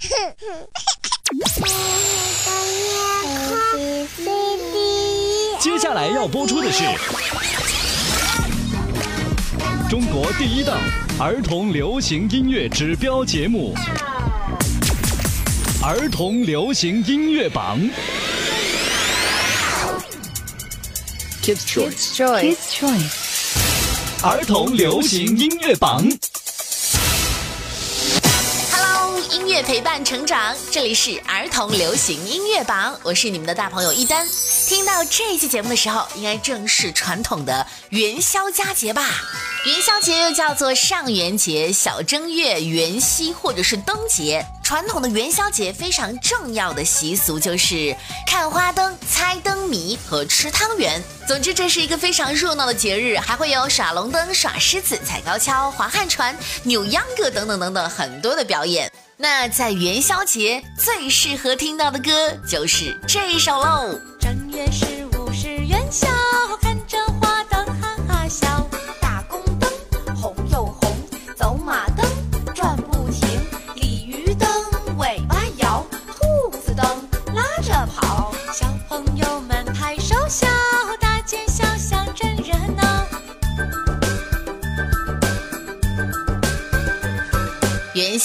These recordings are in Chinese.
接下来要播出的是中国第一档儿童流行音乐指标节目 《儿童流行音乐榜》。Kids Choice. Choice. Kids Choice. 儿童流行音乐榜。音乐陪伴成长，这里是儿童流行音乐榜，我是你们的大朋友一丹。听到这期节目的时候，应该正是传统的元宵佳节吧？元宵节又叫做上元节、小正月、元夕或者是灯节。传统的元宵节非常重要的习俗就是看花灯、猜灯谜和吃汤圆。总之，这是一个非常热闹的节日，还会有耍龙灯、耍狮子、踩高跷、划旱船、扭秧歌等等等等很多的表演。那在元宵节最适合听到的歌就是这首喽。正月十五是元宵，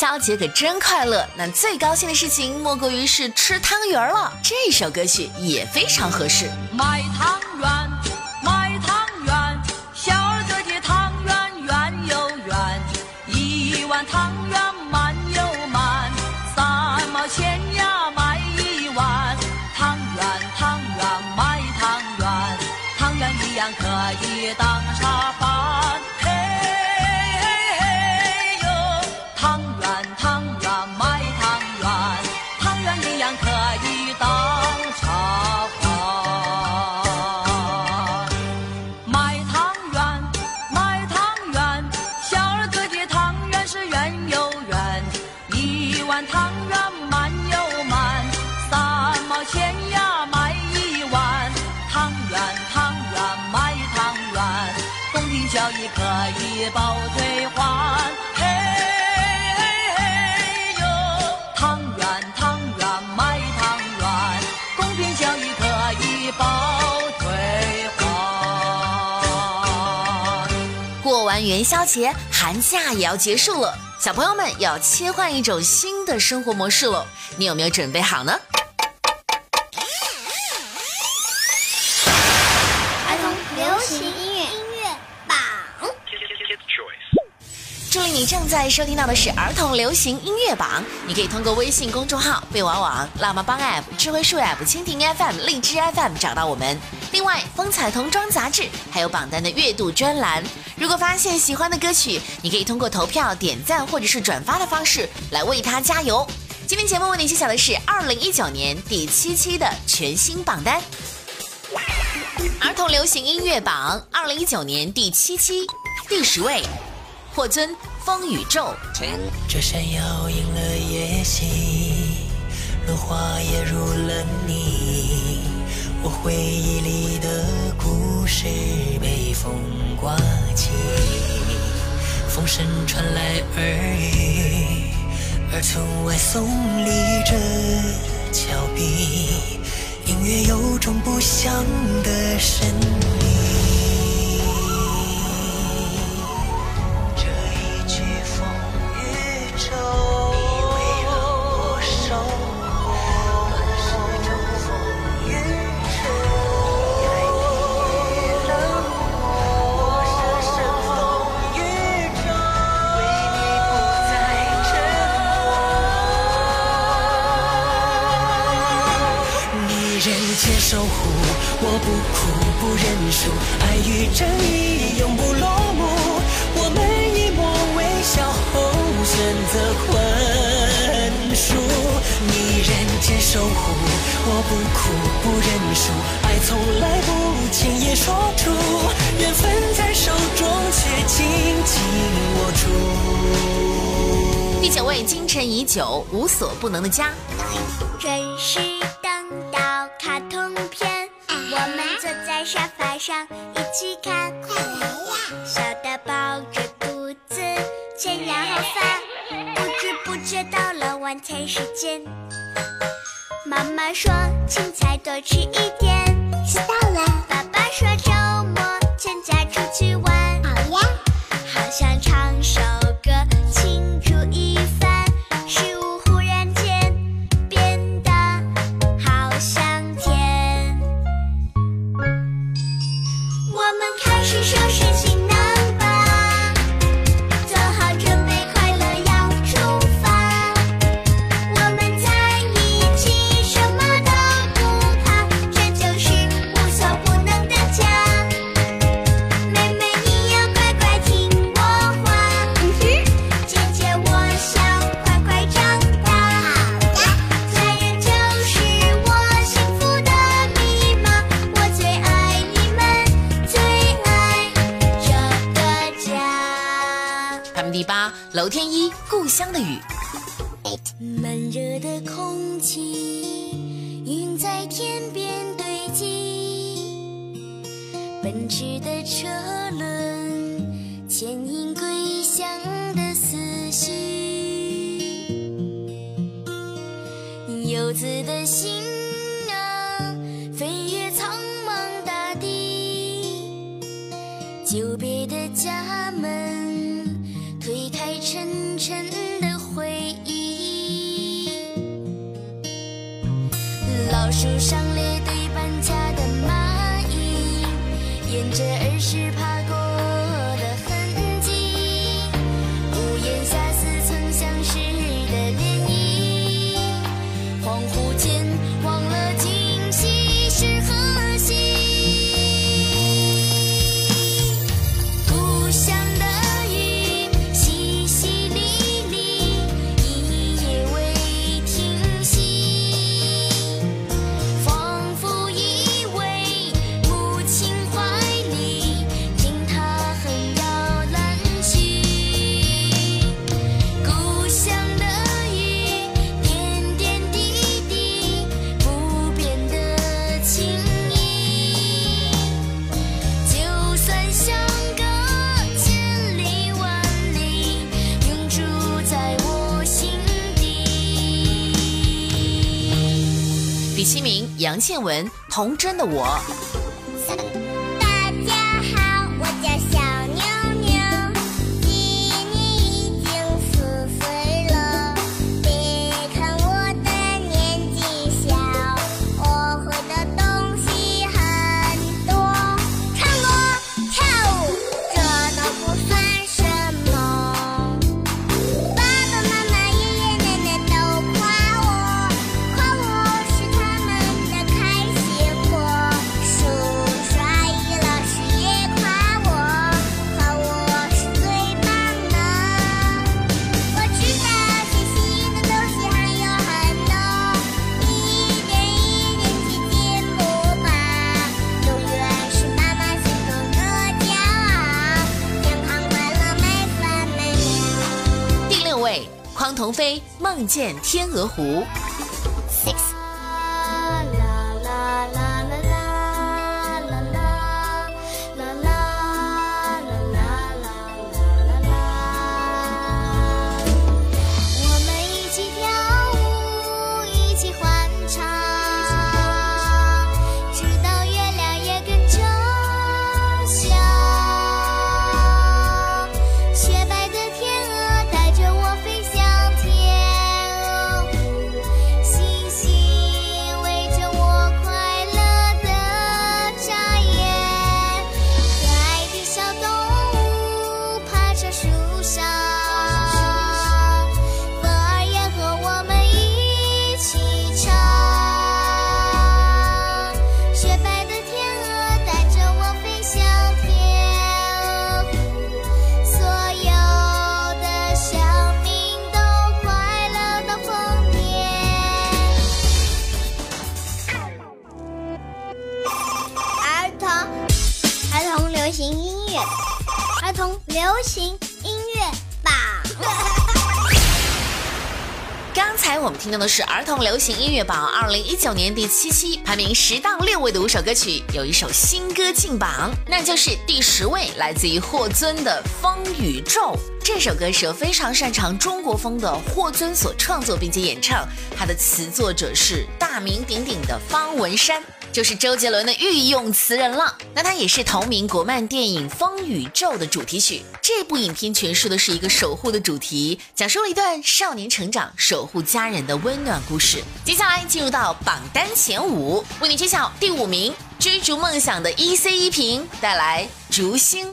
元宵节可真快乐，那最高兴的事情莫过于是吃汤圆了。这首歌曲也非常合适。买汤圆，可以包退还。嘿嘿嘿哟，汤圆汤圆卖汤圆，公平交易可以包退还。过完元宵节，寒假也要结束了，小朋友们要切换一种新的生活模式了。你有没有准备好呢？正在收听到的是儿童流行音乐榜，你可以通过微信公众号“贝娃网”、辣妈帮 App、智慧树 App、蜻蜓 FM、荔枝 FM 找到我们。另外，风采童装杂志还有榜单的阅读专栏。如果发现喜欢的歌曲，你可以通过投票、点赞或者是转发的方式来为它加油。今天节目为你揭晓的是二零一九年第七期的全新榜单。儿童流行音乐榜二零一九年第七期，第十位，霍尊《风雨咒》。这山摇赢了夜袭，落花也入了泥。我回忆里的故事被风刮起，风声传来耳语，而村外耸立着峭壁，隐约有种不祥的神。选为精神已久、无所不能的家。准时等到卡通片，我们坐在沙发上一起看。快来呀！小的抱着肚子，前仰后翻，不知不觉到了晚餐时间。妈妈说青菜多吃一点，知道了。爸爸说周末全家出去玩，好呀，好想唱首。香的雨。闷热的空气云在天边堆积。奔驰的车轮牵引归乡的思绪。游子的心啊飞越苍茫大地。久别的家门尘的回忆。老树上列队搬家的蚂蚁沿着文倩文童真的我。见天鹅湖。听到的是儿童流行音乐榜二零一九年第七期排名十到六位的五首歌曲，有一首新歌进榜，那就是第十位，来自于霍尊的《风宇宙》。这首歌是由非常擅长中国风的霍尊所创作并且演唱，他的词作者是大名鼎鼎的方文山，就是周杰伦的御用词人了。那他也是同名国漫电影《风宇宙》的主题曲。这部影片诠释的是一个守护的主题，讲述了一段少年成长、守护家人的温暖故事。接下来进入到榜单前五，为你揭晓第五名，追逐梦想的 E.C. 一平带来《逐星》。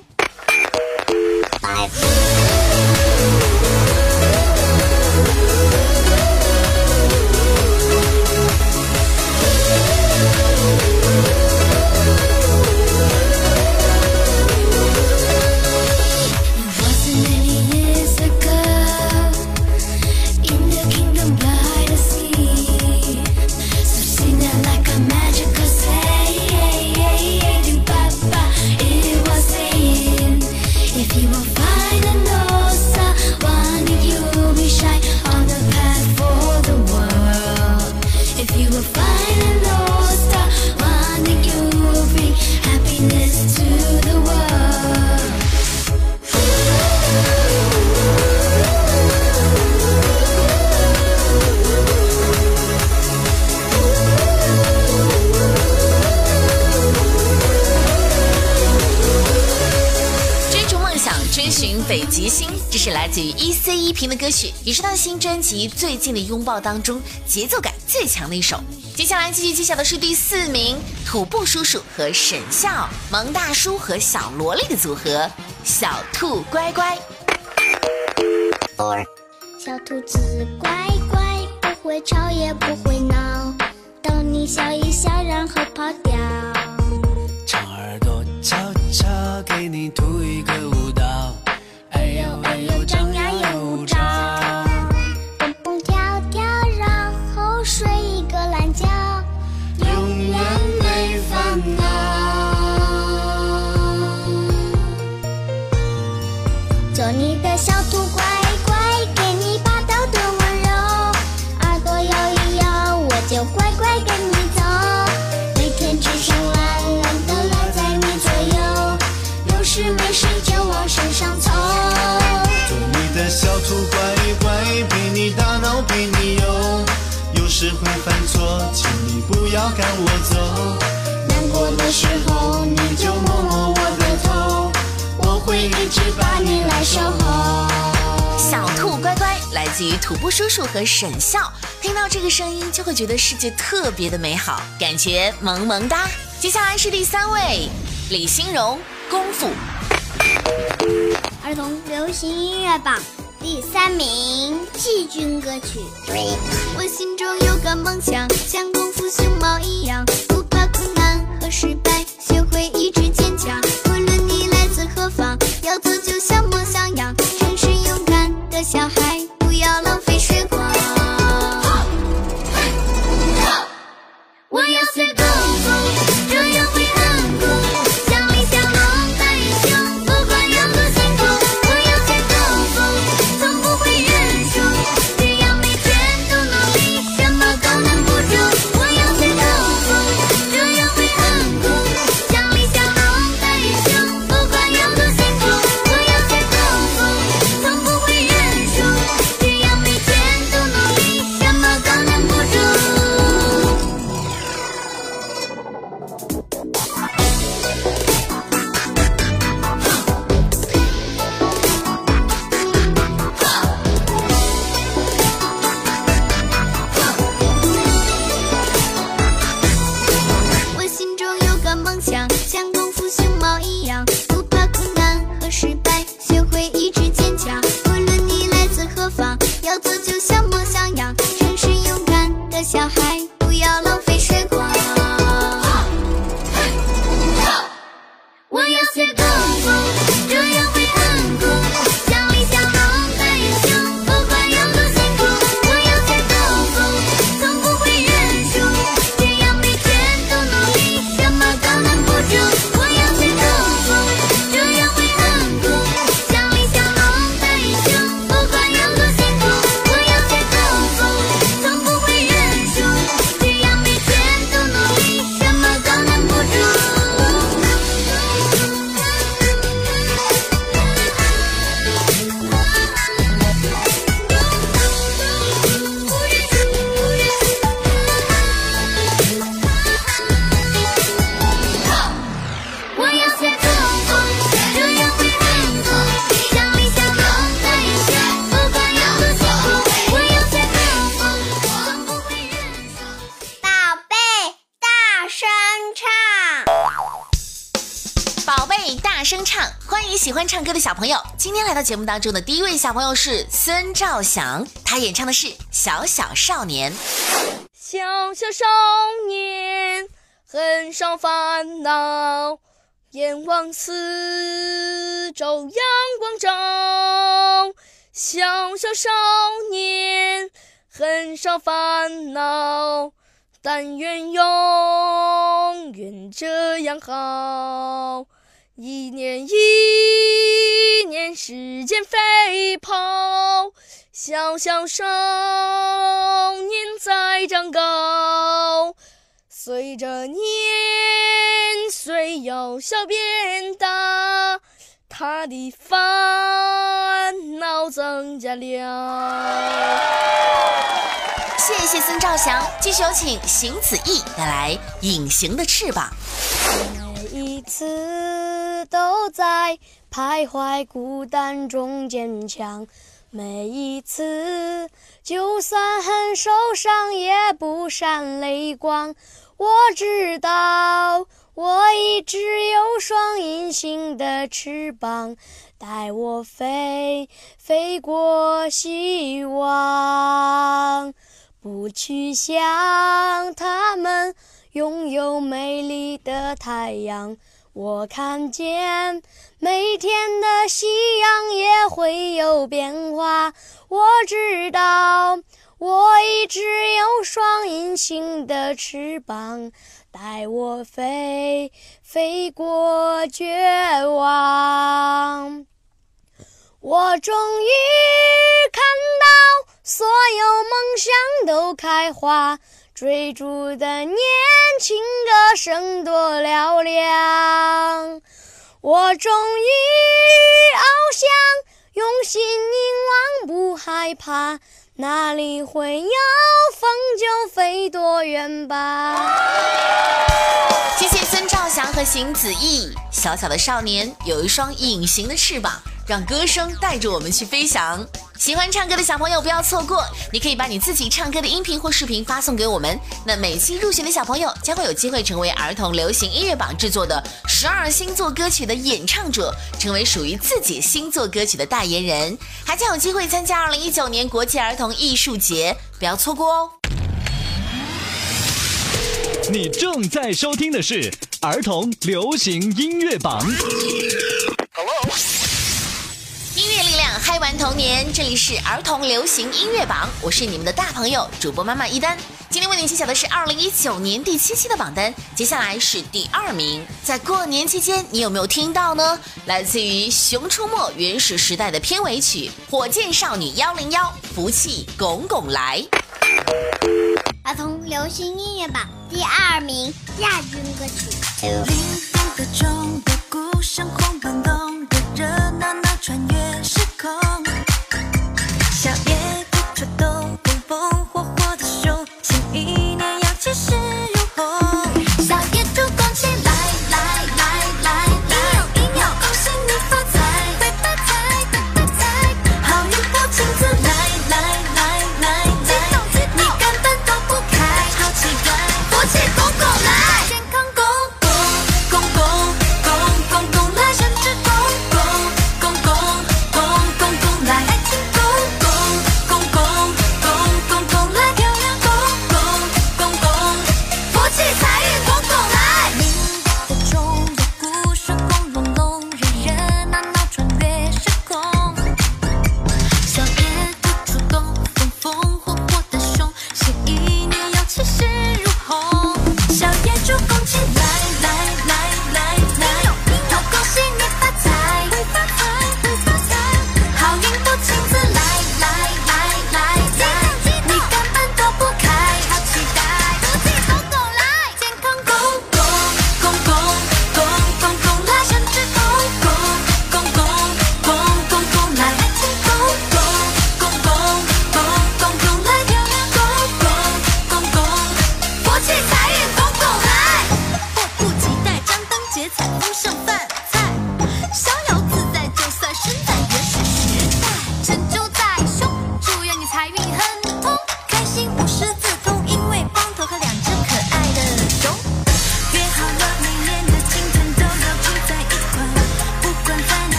平的歌曲，也是他新专辑《最近的拥抱》当中节奏感最强的一首。接下来继续揭晓的是第四名，土布叔叔和沈笑、萌大叔和小萝莉的组合，小兔乖乖。小兔子乖乖，不会吵也不会闹，逗你笑一笑，然后跑掉。长耳朵悄悄给你涂一个舞蹈，哎呦哎呦，张牙不要赶我走。难过的时候你就摸摸我的头，我会一直把你来守候。小兔乖乖来自于土拨叔叔和沈笑，听到这个声音就会觉得世界特别的美好，感觉萌萌哒。接下来是第三位，李欣荣，功夫。儿童流行音乐榜第三名，季军歌曲。我心中有个梦想，像功夫熊猫一样，不怕困难和失败，学会一直坚强。无论你来自何方，要做就像梦想样，诚实勇敢的小孩，小孩，来到节目当中的第一位小朋友是孙兆祥，他演唱的是《小小少年》。小小少年，很少烦恼，眼望四周阳光照。小小少年，很少烦恼，但愿永远这样好。一年一年，时间飞跑，小小少年在长高，随着年岁由小变大，他的烦恼增加了。谢谢孙兆祥，继续有请邢子毅带来《隐形的翅膀》。在徘徊孤单中坚强，每一次就算很受伤也不闪泪光。我知道我一直有双隐形的翅膀，带我飞，飞过希望。不去想他们拥有美丽的太阳，我看见每天的夕阳也会有变化。我知道我一直有双隐形的翅膀，带我飞，飞过绝望。我终于看到所有梦想都开花，追逐的年轻歌声多嘹亮。我终于翱翔，用心凝望，不害怕，哪里会有风就飞多远吧。谢谢孙兆祥和邢子毅。小小的少年有一双隐形的翅膀，让歌声带着我们去飞翔。喜欢唱歌的小朋友不要错过，你可以把你自己唱歌的音频或视频发送给我们。那每期入选的小朋友将会有机会成为儿童流行音乐榜制作的十二星座歌曲的演唱者，成为属于自己星座歌曲的代言人，还将有机会参加二零一九年国际儿童艺术节，不要错过哦。你正在收听的是儿童流行音乐榜。音乐力量嗨玩童年，这里是儿童流行音乐榜，我是你们的大朋友主播妈妈一丹。今天为您揭晓的是二零一九年第七期的榜单，接下来是第二名。在过年期间，你有没有听到呢？来自于《熊出没》原始时代的片尾曲《火箭少女幺零幺》，福气拱拱来。儿童流行音乐榜第二名亚军歌曲。热闹闹，穿越时空。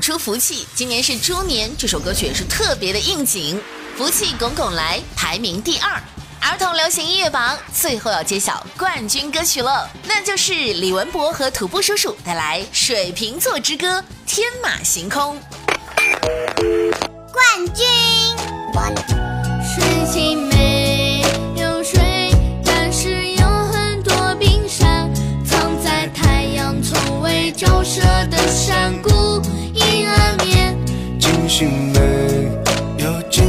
出福气。今年是猪年，这首歌曲也是特别的应景。福气拱拱来，排名第二。儿童流行音乐榜最后要揭晓冠军歌曲了，那就是李文博和土拨叔叔带来《水瓶座之歌》天马行空。冠军。水晶没有水，但是有很多冰山，藏在太阳从未照射的山谷。心没有尽，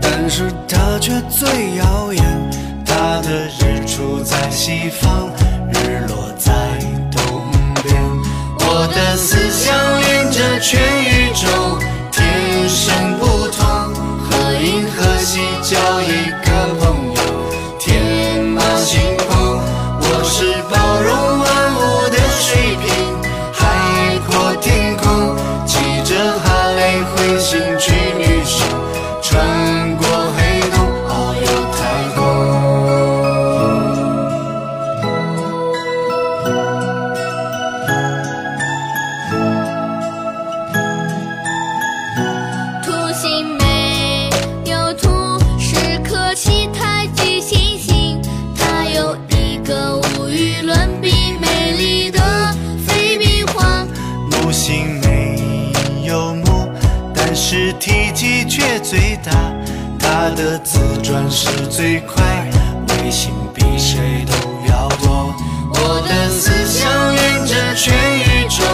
但是它却最耀眼。它的日出在西方，日落在东边。我的思想连着全宇宙，天生不自转是最快，卫星比谁都要多。我的思想沿着全宇宙，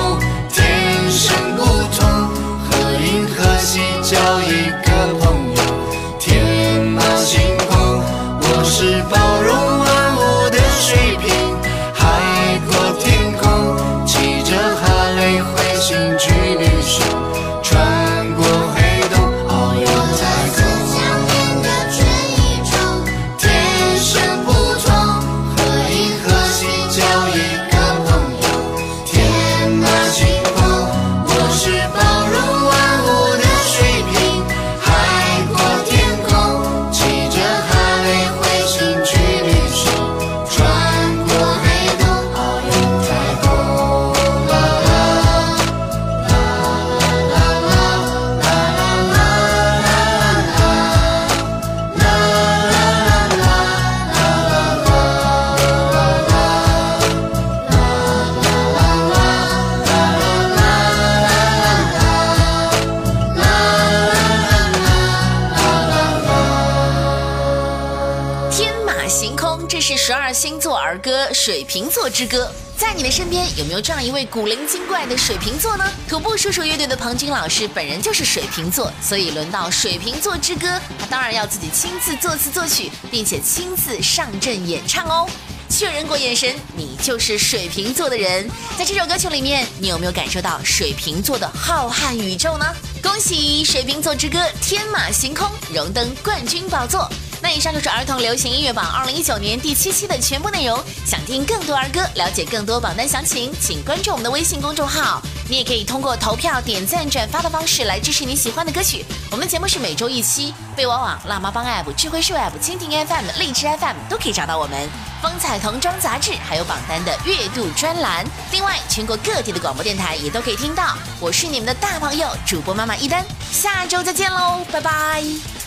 水瓶座之歌》。在你的身边有没有这样一位古灵精怪的水瓶座呢？土拨叔叔乐队的庞军老师本人就是水瓶座，所以轮到《水瓶座之歌》，他当然要自己亲自作词作曲，并且亲自上阵演唱哦。确认过眼神，你就是水瓶座的人。在这首歌曲里面，你有没有感受到水瓶座的浩瀚宇宙呢？恭喜水瓶座之歌天马行空荣登冠军宝座。那以上就是儿童流行音乐榜二零一九年第七期的全部内容。想听更多儿歌，了解更多榜单详情，请关注我们的微信公众号。你也可以通过投票、点赞、转发的方式来支持你喜欢的歌曲。我们的节目是每周一期，被网网、辣妈帮 App、智慧树 App、蜻蜓 FM、荔枝 FM 都可以找到我们。风采童装杂志还有榜单的月度专栏，另外全国各地的广播电台也都可以听到。我是你们的大朋友主播妈妈一丹，下周再见喽，拜拜。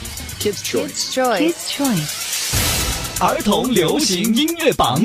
Kids Choice. Kids Choice 儿童流行音乐榜。